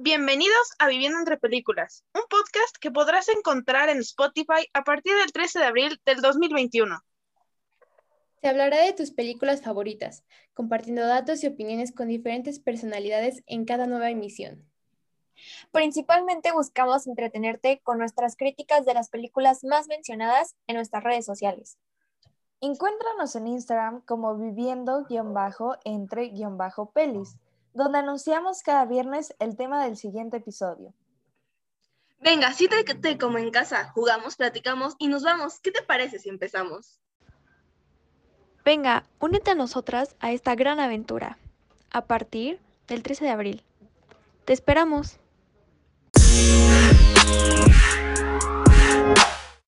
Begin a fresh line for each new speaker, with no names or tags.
Bienvenidos a Viviendo entre Películas, un podcast que podrás encontrar en Spotify a partir del 13 de abril del 2021.
Se hablará de tus películas favoritas, compartiendo datos y opiniones con diferentes personalidades en cada nueva emisión.
Principalmente buscamos entretenerte con nuestras críticas de las películas más mencionadas en nuestras redes sociales.
Encuéntranos en Instagram como viviendo-entre-pelis, donde anunciamos cada viernes el tema del siguiente episodio.
Venga, siéntate como en casa, jugamos, platicamos y nos vamos. ¿Qué te parece si empezamos?
Venga, únete a nosotras a esta gran aventura, a partir del 13 de abril. Te esperamos.